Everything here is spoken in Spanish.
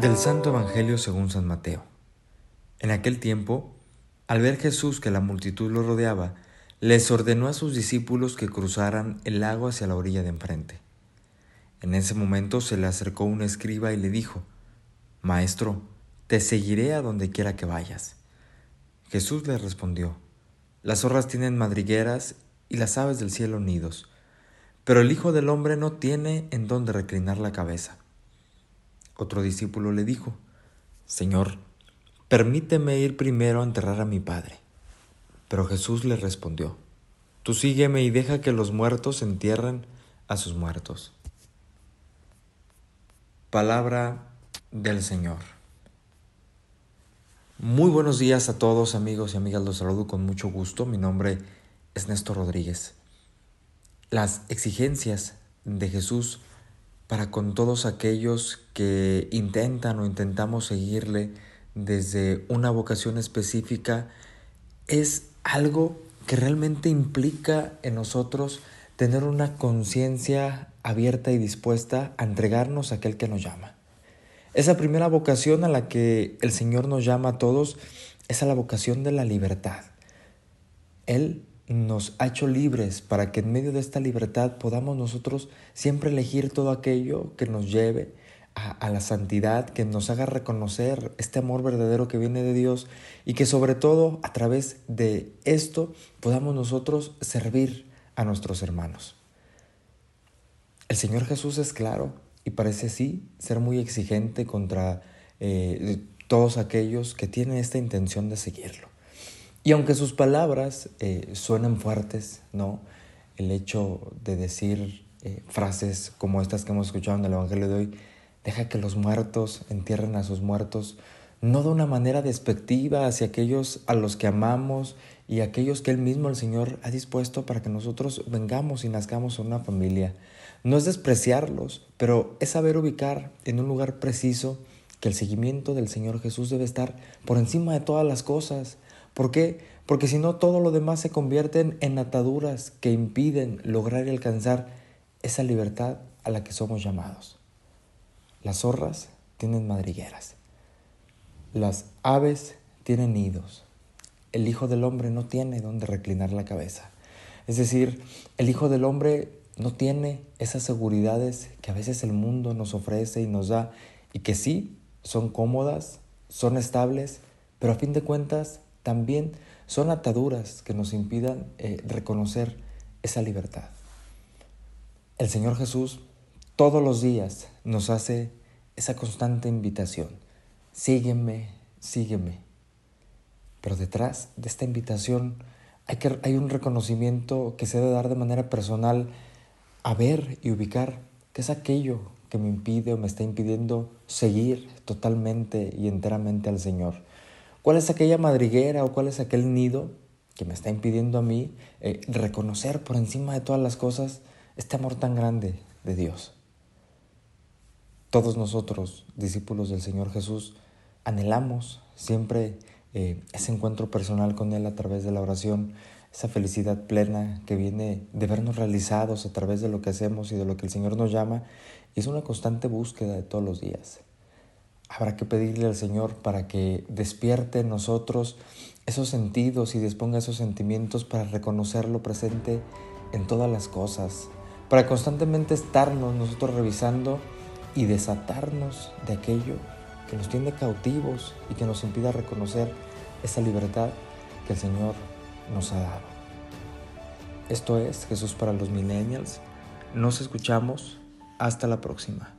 Del Santo Evangelio según San Mateo. En aquel tiempo, al ver Jesús que la multitud lo rodeaba, les ordenó a sus discípulos que cruzaran el lago hacia la orilla de enfrente. En ese momento se le acercó un escriba y le dijo, Maestro, te seguiré a donde quiera que vayas. Jesús le respondió, Las zorras tienen madrigueras y las aves del cielo nidos, pero el Hijo del Hombre no tiene en dónde reclinar la cabeza. Otro discípulo le dijo, Señor, permíteme ir primero a enterrar a mi padre. Pero Jesús le respondió, Tú sígueme y deja que los muertos entierren a sus muertos. Palabra del Señor. Muy buenos días a todos amigos y amigas, los saludo con mucho gusto. Mi nombre es Néstor Rodríguez. Las exigencias de Jesús para con todos aquellos que intentan o intentamos seguirle desde una vocación específica es algo que realmente implica en nosotros tener una conciencia abierta y dispuesta a entregarnos a aquel que nos llama. Esa primera vocación a la que el Señor nos llama a todos es a la vocación de la libertad. Él nos ha hecho libres para que en medio de esta libertad podamos nosotros siempre elegir todo aquello que nos lleve a, la santidad, que nos haga reconocer este amor verdadero que viene de Dios y que sobre todo a través de esto podamos nosotros servir a nuestros hermanos. El Señor Jesús es claro y parece sí ser muy exigente contra eh, todos aquellos que tienen esta intención de seguirlo. Y aunque sus palabras eh, suenen fuertes, ¿no? El hecho de decir eh, frases como estas que hemos escuchado en el Evangelio de hoy, deja que los muertos entierren a sus muertos, no de una manera despectiva hacia aquellos a los que amamos y aquellos que Él mismo, el Señor, ha dispuesto para que nosotros vengamos y nazcamos una familia. No es despreciarlos, pero es saber ubicar en un lugar preciso que el seguimiento del Señor Jesús debe estar por encima de todas las cosas, ¿Por qué? Porque si no todo lo demás se convierten en ataduras que impiden lograr y alcanzar esa libertad a la que somos llamados. Las zorras tienen madrigueras. Las aves tienen nidos. El Hijo del Hombre no tiene donde reclinar la cabeza. Es decir, el Hijo del Hombre no tiene esas seguridades que a veces el mundo nos ofrece y nos da y que sí son cómodas, son estables, pero a fin de cuentas también son ataduras que nos impidan eh, reconocer esa libertad. El Señor Jesús todos los días nos hace esa constante invitación. Sígueme, sígueme. Pero detrás de esta invitación hay, que, hay un reconocimiento que se debe dar de manera personal a ver y ubicar qué es aquello que me impide o me está impidiendo seguir totalmente y enteramente al Señor. ¿Cuál es aquella madriguera o cuál es aquel nido que me está impidiendo a mí eh, reconocer por encima de todas las cosas este amor tan grande de Dios? Todos nosotros, discípulos del Señor Jesús, anhelamos siempre eh, ese encuentro personal con Él a través de la oración, esa felicidad plena que viene de vernos realizados a través de lo que hacemos y de lo que el Señor nos llama, y es una constante búsqueda de todos los días. Habrá que pedirle al Señor para que despierte en nosotros esos sentidos y disponga esos sentimientos para reconocerlo presente en todas las cosas, para constantemente estarnos nosotros revisando y desatarnos de aquello que nos tiene cautivos y que nos impida reconocer esa libertad que el Señor nos ha dado. Esto es Jesús para los millennials. Nos escuchamos. Hasta la próxima.